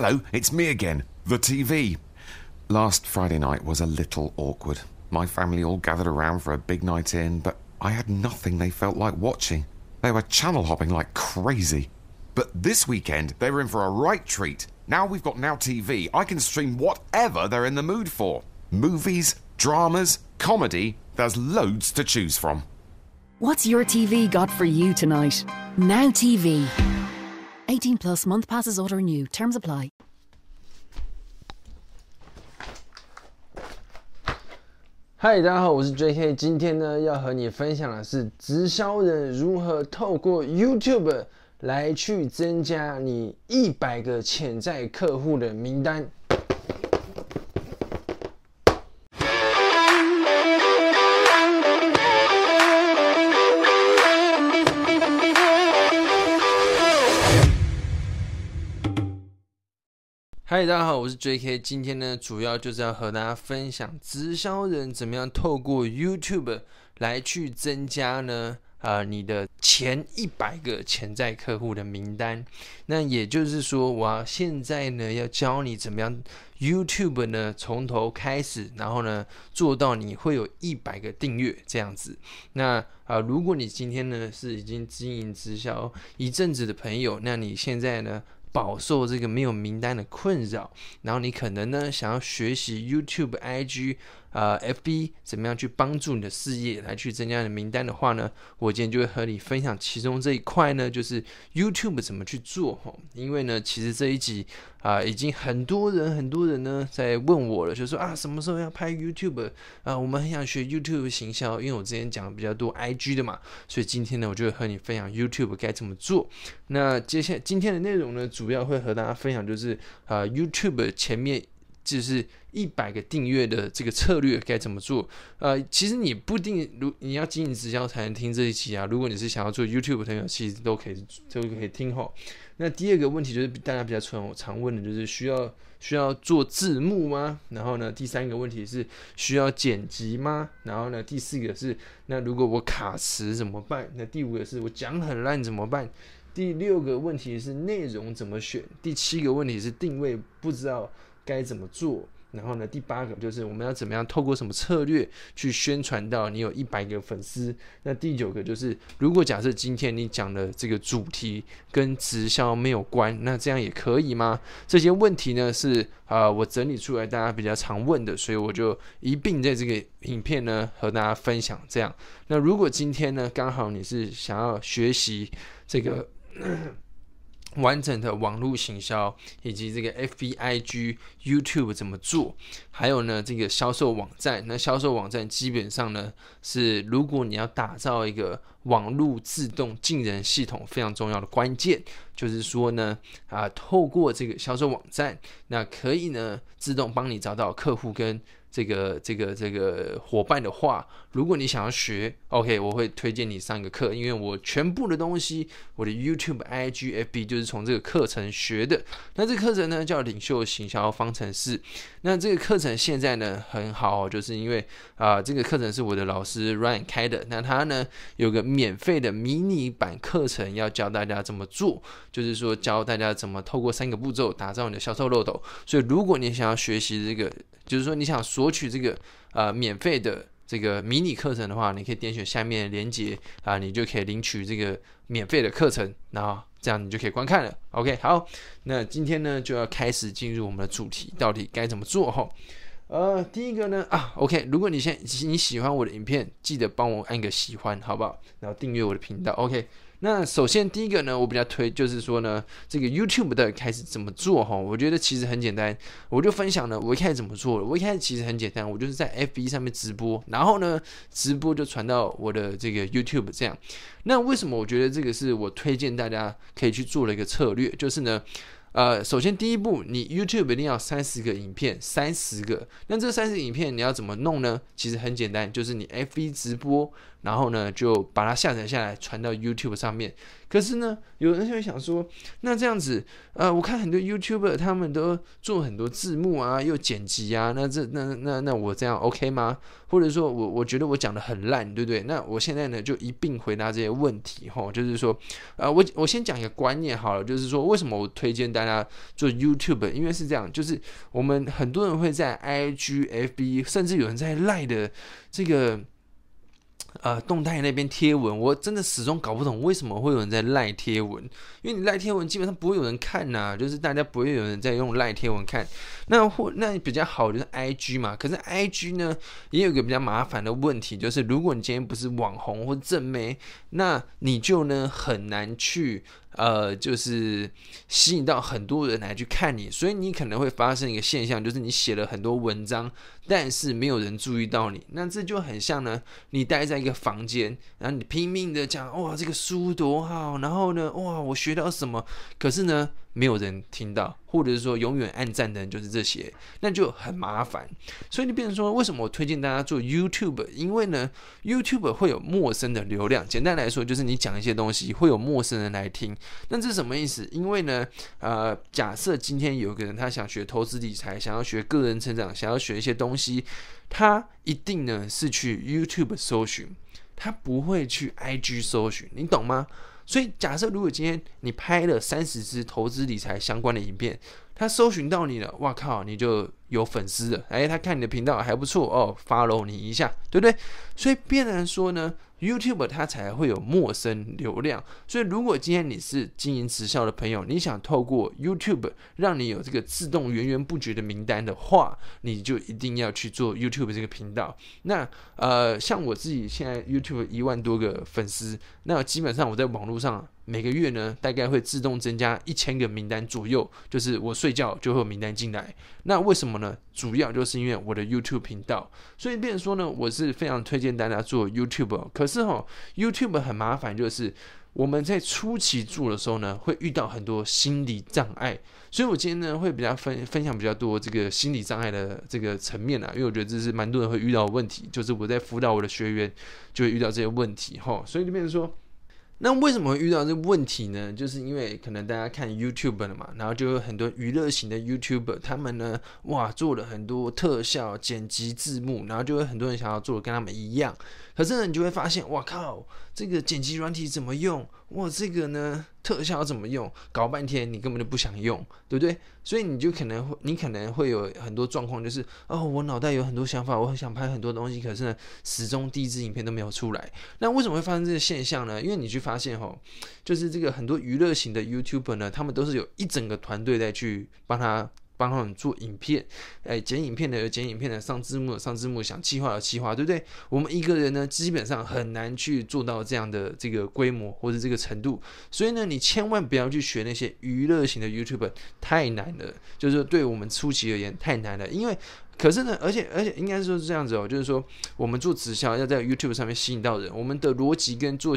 Hello, it's me again, the TV. Last Friday night was a little awkward. My family all gathered around for a big night in, but I had nothing they felt like watching. They were channel hopping like crazy. But this weekend, they were in for a right treat. Now we've got Now TV, I can stream whatever they're in the mood for movies, dramas, comedy, there's loads to choose from. What's your TV got for you tonight? Now TV. 18 plus month passes order new Terms apply. 嗨，大家好，我是 J.K。今天呢，要和你分享的是直销人如何透过 YouTube 来去增加你一百个潜在客户的名单。嗨，大家好，我是 J.K。今天呢，主要就是要和大家分享直销人怎么样透过 YouTube 来去增加呢，啊，你的前一百个潜在客户的名单。那也就是说，我现在呢要教你怎么样 YouTube 呢从头开始，然后呢做到你会有一百个订阅这样子。那啊，如果你今天呢是已经经营直销一阵子的朋友，那你现在呢？饱受这个没有名单的困扰，然后你可能呢想要学习 YouTube、IG、呃 FB 怎么样去帮助你的事业来去增加你的名单的话呢，我今天就会和你分享其中这一块呢，就是 YouTube 怎么去做哈。因为呢，其实这一集啊，已经很多人很多人呢在问我了，就说啊，什么时候要拍 YouTube 啊？我们很想学 YouTube 行销，因为我之前讲的比较多 IG 的嘛，所以今天呢，我就会和你分享 YouTube 该怎么做。那接下来今天的内容呢，主要会和大家分享就是啊，YouTube 前面就是一百个订阅的这个策略该怎么做。呃，其实你不定如你要经营直销才能听这一期啊。如果你是想要做 YouTube 朋友，其实都可以都可以听吼。那第二个问题就是大家比较常常问的就是需要需要做字幕吗？然后呢，第三个问题是需要剪辑吗？然后呢，第四个是那如果我卡词怎么办？那第五个是我讲很烂怎么办？第六个问题是内容怎么选？第七个问题是定位不知道该怎么做？然后呢，第八个就是我们要怎么样透过什么策略去宣传到你有一百个粉丝？那第九个就是，如果假设今天你讲的这个主题跟直销没有关，那这样也可以吗？这些问题呢是啊，我整理出来大家比较常问的，所以我就一并在这个影片呢和大家分享。这样，那如果今天呢刚好你是想要学习这个。完整的网络行销，以及这个 F B I G YouTube 怎么做？还有呢，这个销售网站。那销售网站基本上呢，是如果你要打造一个网络自动进人系统，非常重要的关键，就是说呢，啊，透过这个销售网站，那可以呢，自动帮你找到客户跟。这个这个这个伙伴的话，如果你想要学，OK，我会推荐你上个课，因为我全部的东西，我的 YouTube、IG、FB 就是从这个课程学的。那这个课程呢叫领袖行销方程式。那这个课程现在呢很好，就是因为啊，这个课程是我的老师 Ryan 开的。那他呢有个免费的迷你版课程，要教大家怎么做，就是说教大家怎么透过三个步骤打造你的销售漏斗。所以如果你想要学习这个，就是说你想索取这个呃免费的这个迷你课程的话，你可以点选下面的链接啊，你就可以领取这个免费的课程，然后这样你就可以观看了。OK，好，那今天呢就要开始进入我们的主题，到底该怎么做哈？呃，第一个呢啊，OK，如果你现你喜欢我的影片，记得帮我按个喜欢，好不好？然后订阅我的频道，OK。那首先第一个呢，我比较推就是说呢，这个 YouTube 的开始怎么做哈？我觉得其实很简单，我就分享了我一开始怎么做了。我一开始其实很简单，我就是在 FB 上面直播，然后呢，直播就传到我的这个 YouTube 这样。那为什么我觉得这个是我推荐大家可以去做的一个策略？就是呢。呃，首先第一步，你 YouTube 一定要三十个影片，三十个。那这三十影片你要怎么弄呢？其实很简单，就是你 FB 直播，然后呢就把它下载下来传到 YouTube 上面。可是呢，有人就会想说，那这样子，呃，我看很多 YouTuber 他们都做很多字幕啊，又剪辑啊，那这那那那我这样 OK 吗？或者说我我觉得我讲的很烂，对不对？那我现在呢就一并回答这些问题哈，就是说，呃，我我先讲一个观念好了，就是说为什么我推荐大家做 YouTube？因为是这样，就是我们很多人会在 IG、FB，甚至有人在赖的这个。呃，动态那边贴文，我真的始终搞不懂为什么会有人在赖贴文，因为你赖贴文基本上不会有人看呐，就是大家不会有人在用赖贴文看。那或那比较好就是 I G 嘛，可是 I G 呢也有个比较麻烦的问题，就是如果你今天不是网红或正妹，那你就呢很难去。呃，就是吸引到很多人来去看你，所以你可能会发生一个现象，就是你写了很多文章，但是没有人注意到你。那这就很像呢，你待在一个房间，然后你拼命的讲，哇，这个书多好，然后呢，哇，我学到什么，可是呢。没有人听到，或者是说永远暗赞的人就是这些，那就很麻烦。所以你变成说，为什么我推荐大家做 YouTube？因为呢，YouTube 会有陌生的流量。简单来说，就是你讲一些东西会有陌生人来听。那这是什么意思？因为呢，呃，假设今天有个人他想学投资理财，想要学个人成长，想要学一些东西，他一定呢是去 YouTube 搜寻，他不会去 IG 搜寻，你懂吗？所以，假设如果今天你拍了三十支投资理财相关的影片，他搜寻到你了，哇靠，你就有粉丝的。哎，他看你的频道还不错哦，follow 你一下，对不对？所以，变然说呢。YouTube 它才会有陌生流量，所以如果今天你是经营直销的朋友，你想透过 YouTube 让你有这个自动源源不绝的名单的话，你就一定要去做 YouTube 这个频道。那呃，像我自己现在 YouTube 一万多个粉丝，那基本上我在网络上。每个月呢，大概会自动增加一千个名单左右，就是我睡觉就会有名单进来。那为什么呢？主要就是因为我的 YouTube 频道，所以变说呢，我是非常推荐大家做 YouTube。可是哈，YouTube 很麻烦，就是我们在初期做的时候呢，会遇到很多心理障碍。所以我今天呢，会比较分分享比较多这个心理障碍的这个层面啊，因为我觉得这是蛮多人会遇到的问题，就是我在辅导我的学员就会遇到这些问题哈。所以就变成说。那为什么会遇到这个问题呢？就是因为可能大家看 YouTube 了嘛，然后就有很多娱乐型的 YouTuber，他们呢，哇，做了很多特效、剪辑、字幕，然后就有很多人想要做的跟他们一样。可是呢，你就会发现，哇靠，这个剪辑软体怎么用？哇，这个呢，特效怎么用？搞半天你根本就不想用，对不对？所以你就可能会，你可能会有很多状况，就是哦，我脑袋有很多想法，我很想拍很多东西，可是呢，始终第一支影片都没有出来。那为什么会发生这个现象呢？因为你去发现哈，就是这个很多娱乐型的 YouTuber 呢，他们都是有一整个团队在去帮他。帮他们做影片，哎，剪影片的有剪影片的，上字幕的上字幕，想企划的企划，对不对？我们一个人呢，基本上很难去做到这样的这个规模或者这个程度，所以呢，你千万不要去学那些娱乐型的 YouTube，太难了，就是对我们初期而言太难了，因为。可是呢，而且而且应该说是这样子哦，就是说我们做直销要在 YouTube 上面吸引到人，我们的逻辑跟做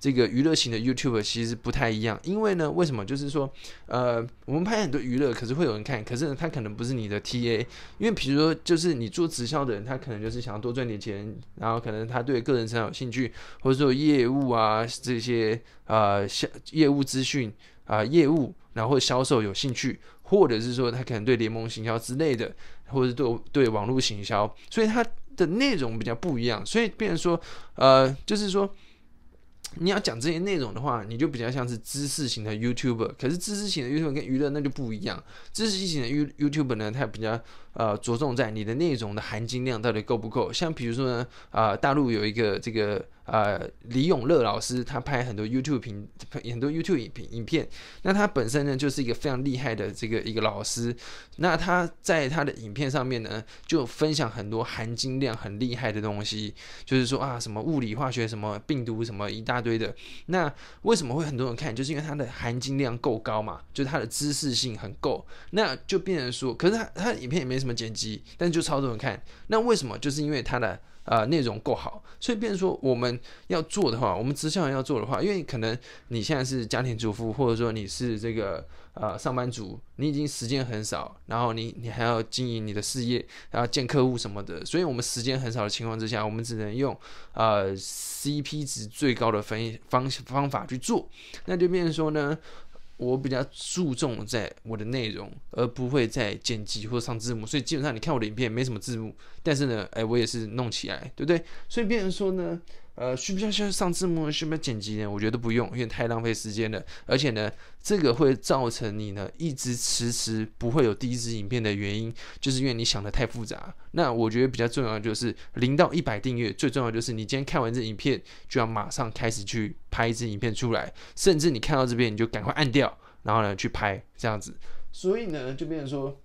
这个娱乐型的 YouTube 其实不太一样。因为呢，为什么？就是说，呃，我们拍很多娱乐，可是会有人看，可是呢，他可能不是你的 TA。因为比如说，就是你做直销的人，他可能就是想要多赚点钱，然后可能他对个人成长有兴趣，或者说业务啊这些呃销业务资讯啊业务，然后销售有兴趣，或者是说他可能对联盟行销之类的。或者对对网络行销，所以它的内容比较不一样，所以变成说，呃，就是说，你要讲这些内容的话，你就比较像是知识型的 YouTuber，可是知识型的 YouTuber 跟娱乐那就不一样，知识型的 You YouTuber 呢，它比较。呃，着重在你的内容的含金量到底够不够？像比如说呢，啊，大陆有一个这个呃李永乐老师，他拍很多 YouTube 频很多 YouTube 影片影片，那他本身呢就是一个非常厉害的这个一个老师，那他在他的影片上面呢就分享很多含金量很厉害的东西，就是说啊什么物理化学什么病毒什么一大堆的，那为什么会很多人看？就是因为它的含金量够高嘛，就是它的知识性很够，那就变成说，可是他他影片也没。什么剪辑，但就超多人看，那为什么？就是因为它的呃内容够好，所以变说我们要做的话，我们直销人要做的话，因为可能你现在是家庭主妇，或者说你是这个呃上班族，你已经时间很少，然后你你还要经营你的事业，然后见客户什么的，所以我们时间很少的情况之下，我们只能用呃 CP 值最高的分方方法去做，那就变说呢。我比较注重在我的内容，而不会在剪辑或上字幕，所以基本上你看我的影片没什么字幕，但是呢，哎，我也是弄起来，对不对？所以变成说呢。呃，需不需要上字幕？需不需要剪辑呢？我觉得不用，因为太浪费时间了。而且呢，这个会造成你呢一直迟迟不会有第一支影片的原因，就是因为你想的太复杂。那我觉得比较重要的就是零到一百订阅，最重要就是你今天看完这影片，就要马上开始去拍一支影片出来，甚至你看到这边你就赶快按掉，然后呢去拍这样子。所以呢，就变成说。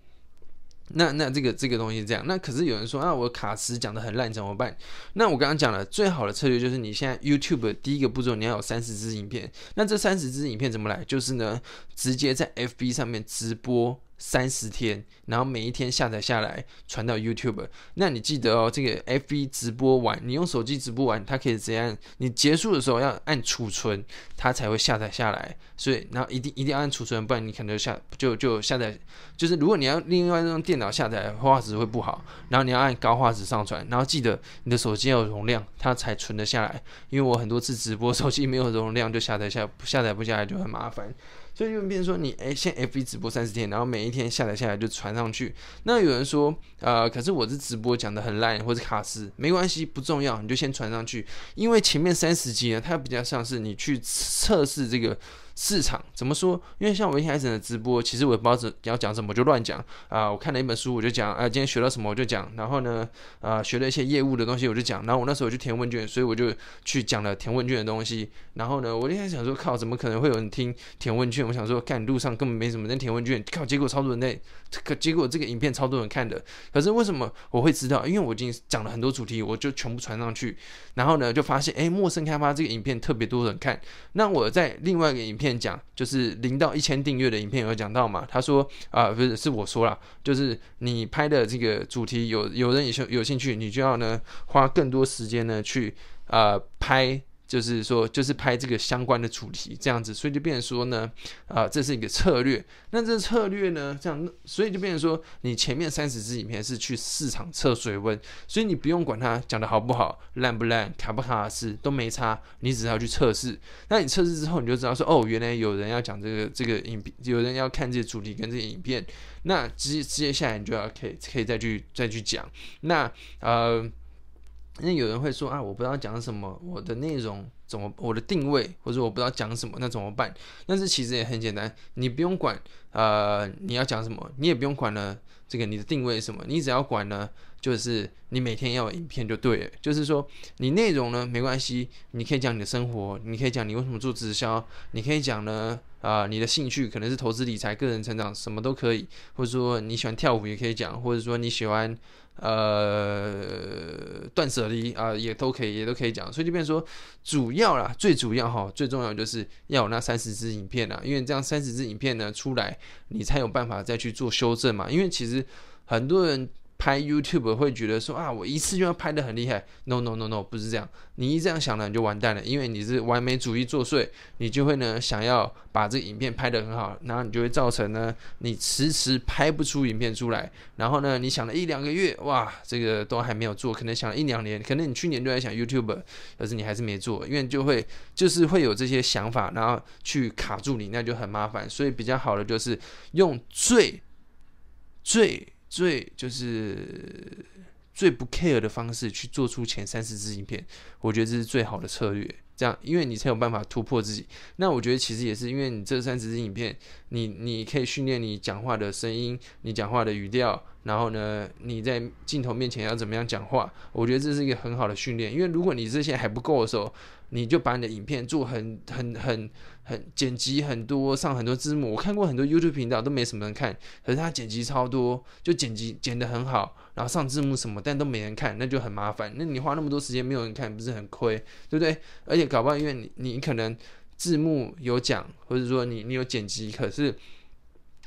那那这个这个东西这样，那可是有人说，啊我卡词讲的很烂怎么办？那我刚刚讲了，最好的策略就是你现在 YouTube 第一个步骤你要有三十支影片，那这三十支影片怎么来？就是呢，直接在 FB 上面直播。三十天，然后每一天下载下来传到 YouTube。那你记得哦，这个 FB 直播完，你用手机直播完，它可以怎样？你结束的时候要按储存，它才会下载下来。所以，然后一定一定要按储存，不然你可能下就就下载。就是如果你要另外用电脑下载，画质会不好。然后你要按高画质上传，然后记得你的手机要有容量，它才存得下来。因为我很多次直播，手机没有容量就下载下下载不下来就很麻烦。所以就变成说，你哎，先 F 一直播三十天，然后每一天下载下来就传上去。那有人说，呃，可是我这直播讲的很烂，或者卡斯，没关系，不重要，你就先传上去，因为前面三十集呢，它比较像是你去测试这个。市场怎么说？因为像我一开始的直播，其实我也不知道怎要讲什么，就乱讲啊。我看了一本书，我就讲啊，今天学到什么我就讲。然后呢，啊，学了一些业务的东西，我就讲。然后我那时候就填问卷，所以我就去讲了填问卷的东西。然后呢，我一开始想说，靠，怎么可能会有人听填问卷？我想说，看路上根本没什么人填问卷，靠，结果超多人在，可结果这个影片超多人看的。可是为什么我会知道？因为我已经讲了很多主题，我就全部传上去。然后呢，就发现，哎，陌生开发这个影片特别多人看。那我在另外一个影片。讲就是零到一千订阅的影片有讲到嘛？他说啊，不是是我说了，就是你拍的这个主题有有人有有兴趣，你就要呢花更多时间呢去啊拍。就是说，就是拍这个相关的主题这样子，所以就变成说呢，啊，这是一个策略。那这策略呢，这样，所以就变成说，你前面三十支影片是去市场测水温，所以你不用管它讲的好不好、烂不烂、卡不卡是都没差，你只要去测试。那你测试之后，你就知道说，哦，原来有人要讲这个这个影片，有人要看这个主题跟这个影片，那接接下来你就要可以可以再去再去讲。那呃。那有人会说啊，我不知道讲什么，我的内容怎么，我的定位或者我不知道讲什么，那怎么办？但是其实也很简单，你不用管呃你要讲什么，你也不用管呢这个你的定位什么，你只要管呢就是你每天要有影片就对了。就是说你内容呢没关系，你可以讲你的生活，你可以讲你为什么做直销，你可以讲呢啊你的兴趣可能是投资理财、个人成长，什么都可以，或者说你喜欢跳舞也可以讲，或者说你喜欢。呃，断舍离啊，也都可以，也都可以讲。所以就变说，主要啦，最主要哈，最重要就是要有那三十支影片啊，因为这样三十支影片呢出来，你才有办法再去做修正嘛。因为其实很多人。拍 YouTube 会觉得说啊，我一次就要拍的很厉害。No No No No，不是这样。你一这样想呢，你就完蛋了，因为你是完美主义作祟，你就会呢想要把这个影片拍得很好，然后你就会造成呢你迟迟拍不出影片出来。然后呢，你想了一两个月，哇，这个都还没有做，可能想了一两年，可能你去年就在想 YouTube，可是你还是没做，因为就会就是会有这些想法，然后去卡住你，那就很麻烦。所以比较好的就是用最最。最就是最不 care 的方式去做出前三十支影片，我觉得这是最好的策略。这样，因为你才有办法突破自己。那我觉得其实也是因为你这三十支影片，你你可以训练你讲话的声音，你讲话的语调，然后呢，你在镜头面前要怎么样讲话？我觉得这是一个很好的训练。因为如果你这些还不够的时候，你就把你的影片做很很很很剪辑很多，上很多字幕。我看过很多 YouTube 频道都没什么人看，可是他剪辑超多，就剪辑剪得很好，然后上字幕什么，但都没人看，那就很麻烦。那你花那么多时间没有人看，不是很亏，对不对？而且搞不好因为你你可能字幕有讲，或者说你你有剪辑，可是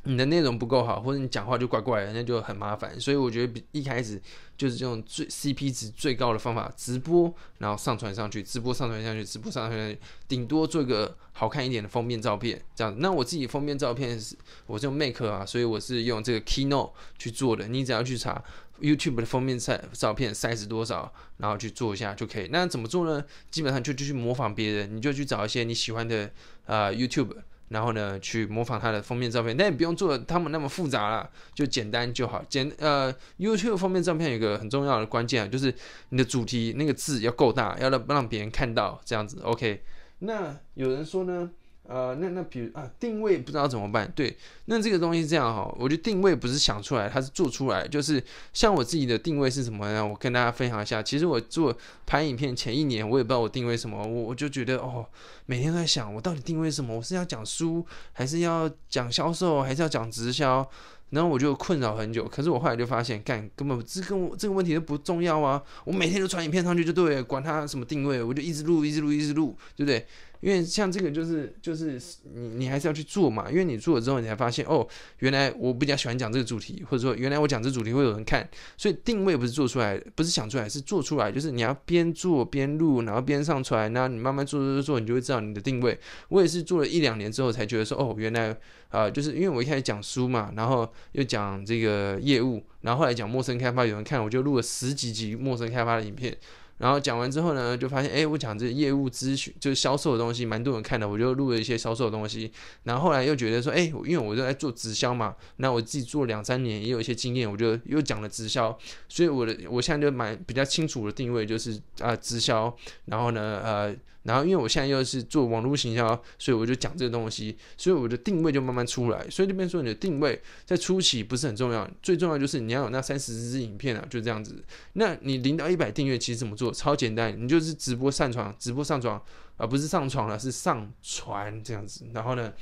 你的内容不够好，或者你讲话就怪怪的，那就很麻烦。所以我觉得比一开始就是这种最 CP 值最高的方法，直播然后上传上去，直播上传上去，直播上传上去，顶多做一个好看一点的封面照片，这样。那我自己封面照片是我是用 Make 啊，所以我是用这个 Keynote 去做的。你只要去查 YouTube 的封面照照片 size 多少，然后去做一下就可以。那怎么做呢？基本上就就去模仿别人，你就去找一些你喜欢的啊 YouTube。然后呢，去模仿它的封面照片，但也不用做他们那么复杂了，就简单就好。简呃，YouTube 封面照片有一个很重要的关键啊，就是你的主题那个字要够大，要让让别人看到这样子。OK，那有人说呢？呃，那那比如啊，定位不知道怎么办？对，那这个东西这样哈，我觉得定位不是想出来，它是做出来。就是像我自己的定位是什么呢？我跟大家分享一下。其实我做拍影片前一年，我也不知道我定位什么，我我就觉得哦，每天都在想，我到底定位什么？我是要讲书，还是要讲销售，还是要讲直销？然后我就困扰很久。可是我后来就发现，干根本这跟我这个问题都不重要啊！我每天都传影片上去就对，管它什么定位，我就一直录，一直录，一直录，对不对？因为像这个就是就是你你还是要去做嘛，因为你做了之后，你才发现哦，原来我比较喜欢讲这个主题，或者说原来我讲这主题会有人看，所以定位不是做出来，不是想出来，是做出来，就是你要边做边录，然后边上传，然后你慢慢做做做，你就会知道你的定位。我也是做了一两年之后才觉得说哦，原来啊，就是因为我一开始讲书嘛，然后又讲这个业务，然后后来讲陌生开发有人看，我就录了十几集陌生开发的影片。然后讲完之后呢，就发现，哎，我讲这业务咨询就是销售的东西，蛮多人看的，我就录了一些销售的东西。然后后来又觉得说，哎，因为我就在做直销嘛，那我自己做两三年，也有一些经验，我就又讲了直销。所以我的我现在就蛮比较清楚的定位，就是啊直销。然后呢，呃。然后，因为我现在又是做网络行销，所以我就讲这个东西，所以我的定位就慢慢出来。所以这边说你的定位在初期不是很重要，最重要就是你要有那三十支影片啊，就这样子。那你零到一百订阅其实怎么做？超简单，你就是直播上传，直播上传，而不是上传了，是上传这样子。然后呢，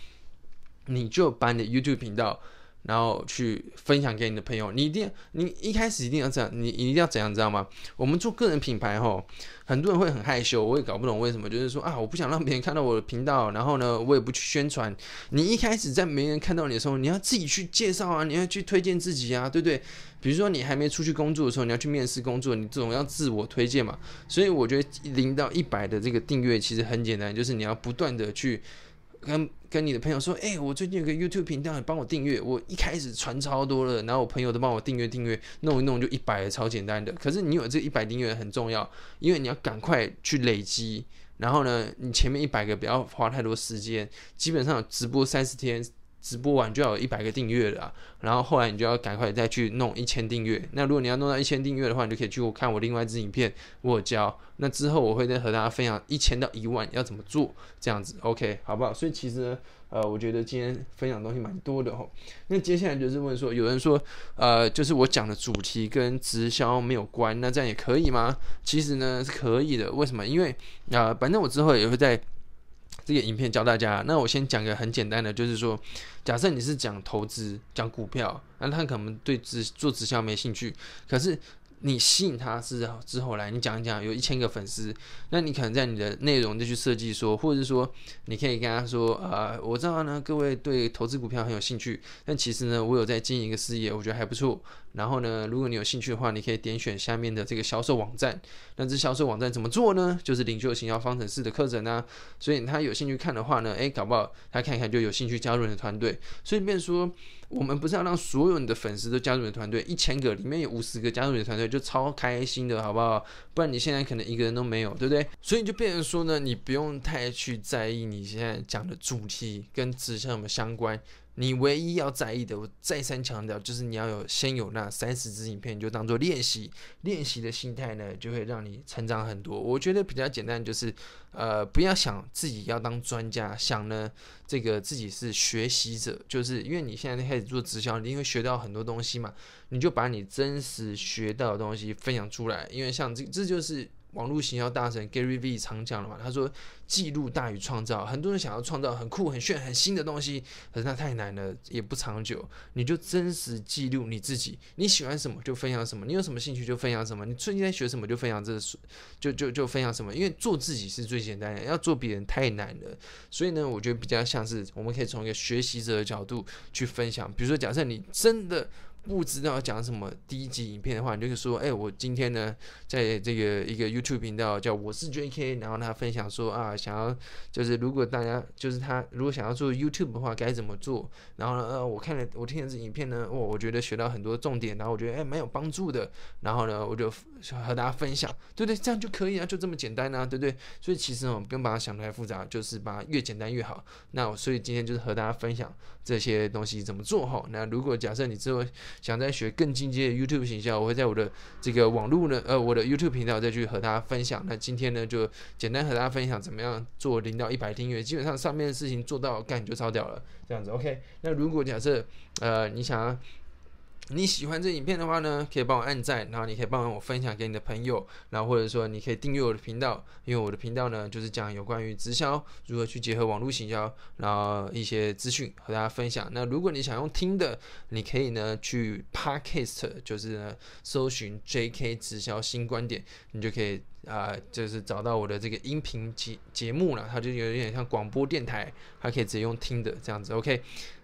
你就把你的 YouTube 频道。然后去分享给你的朋友，你一定，你一开始一定要这样，你一定要怎样，知道吗？我们做个人品牌吼，很多人会很害羞，我也搞不懂为什么，就是说啊，我不想让别人看到我的频道，然后呢，我也不去宣传。你一开始在没人看到你的时候，你要自己去介绍啊，你要去推荐自己啊，对不对？比如说你还没出去工作的时候，你要去面试工作，你总要自我推荐嘛。所以我觉得零到一百的这个订阅其实很简单，就是你要不断的去。跟跟你的朋友说，哎，我最近有个 YouTube 频道，你帮我订阅。我一开始传超多了，然后我朋友都帮我订阅订阅，弄一弄就一百，超简单的。可是你有这一百订阅很重要，因为你要赶快去累积。然后呢，你前面一百个不要花太多时间，基本上直播三十天。直播完就要有一百个订阅了，然后后来你就要赶快再去弄一千订阅。那如果你要弄到一千订阅的话，你就可以去看我另外一支影片，我教。那之后我会再和大家分享一千到一万要怎么做，这样子，OK，好不好？所以其实呢，呃，我觉得今天分享东西蛮多的吼。那接下来就是问说，有人说，呃，就是我讲的主题跟直销没有关，那这样也可以吗？其实呢是可以的，为什么？因为啊，反正我之后也会在。这个影片教大家，那我先讲个很简单的，就是说，假设你是讲投资、讲股票，那他可能对直做直销没兴趣，可是。你吸引他是之后来，你讲一讲，有一千个粉丝，那你可能在你的内容就去设计说，或者是说，你可以跟他说，呃，我知道呢，各位对投资股票很有兴趣，但其实呢，我有在经营一个事业，我觉得还不错。然后呢，如果你有兴趣的话，你可以点选下面的这个销售网站。那这销售网站怎么做呢？就是领袖行销方程式的课程啊。所以他有兴趣看的话呢，诶，搞不好他看一看就有兴趣加入你的团队。所以变说。我们不是要让所有你的粉丝都加入你的团队，一千个里面有五十个加入你的团队就超开心的，好不好？不然你现在可能一个人都没有，对不对？所以就变成说呢，你不用太去在意你现在讲的主题跟直销有没有相关。你唯一要在意的，我再三强调，就是你要有先有那三十支影片，就当做练习，练习的心态呢，就会让你成长很多。我觉得比较简单，就是呃，不要想自己要当专家，想呢这个自己是学习者，就是因为你现在开始做直销，你会学到很多东西嘛，你就把你真实学到的东西分享出来，因为像这这就是。网络行销大神 Gary V 常讲了嘛，他说记录大于创造。很多人想要创造很酷、很炫、很新的东西，可是那太难了，也不长久。你就真实记录你自己，你喜欢什么就分享什么，你有什么兴趣就分享什么，你最近在学什么就分享这，就就就分享什么。因为做自己是最简单的，要做别人太难了。所以呢，我觉得比较像是我们可以从一个学习者的角度去分享。比如说，假设你真的。不知道讲什么第一集影片的话，你就是说，哎，我今天呢，在这个一个 YouTube 频道叫我是 JK，然后他分享说啊，想要就是如果大家就是他如果想要做 YouTube 的话该怎么做？然后呢，呃，我看了我听了这影片呢，我我觉得学到很多重点，然后我觉得哎蛮有帮助的，然后呢，我就和大家分享，对不对？这样就可以啊，就这么简单啊，对不对？所以其实我们，不用把它想太复杂，就是把越简单越好。那所以今天就是和大家分享这些东西怎么做哈。那如果假设你之后想再学更进阶的 YouTube 形象，我会在我的这个网络呢，呃，我的 YouTube 频道再去和大家分享。那今天呢，就简单和大家分享怎么样做零到一百订阅，基本上上面的事情做到干就超屌了，这样子 OK。那如果假设呃你想要。你喜欢这影片的话呢，可以帮我按赞，然后你可以帮我分享给你的朋友，然后或者说你可以订阅我的频道，因为我的频道呢就是讲有关于直销如何去结合网络行销，然后一些资讯和大家分享。那如果你想用听的，你可以呢去 Podcast，就是呢搜寻 J.K. 直销新观点，你就可以啊，就是找到我的这个音频节节目了，它就有点像广播电台，还可以直接用听的这样子，OK。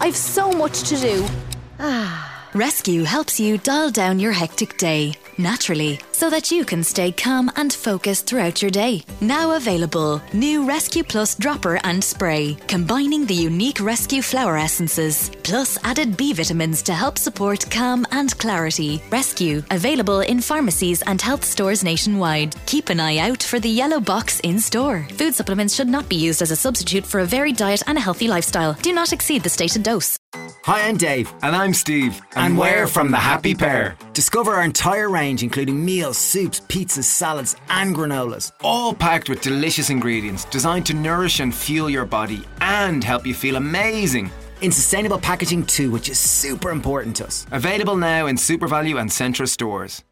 I've so much to do. Ah. Rescue helps you dial down your hectic day naturally so that you can stay calm and focused throughout your day. Now available, new Rescue Plus dropper and spray, combining the unique Rescue flower essences, plus added B vitamins to help support calm and clarity. Rescue, available in pharmacies and health stores nationwide. Keep an eye out for the yellow box in store. Food supplements should not be used as a substitute for a varied diet and a healthy lifestyle. Do not exceed the stated dose. Hi, I'm Dave. And I'm Steve. And, we're from the Happy Pair. Discover our entire range, including meals, soups, pizzas, salads, and granolas. All packed with delicious ingredients designed to nourish and fuel your body and help you feel amazing. In sustainable packaging too, which is super important to us. Available now in SuperValu and Centra stores.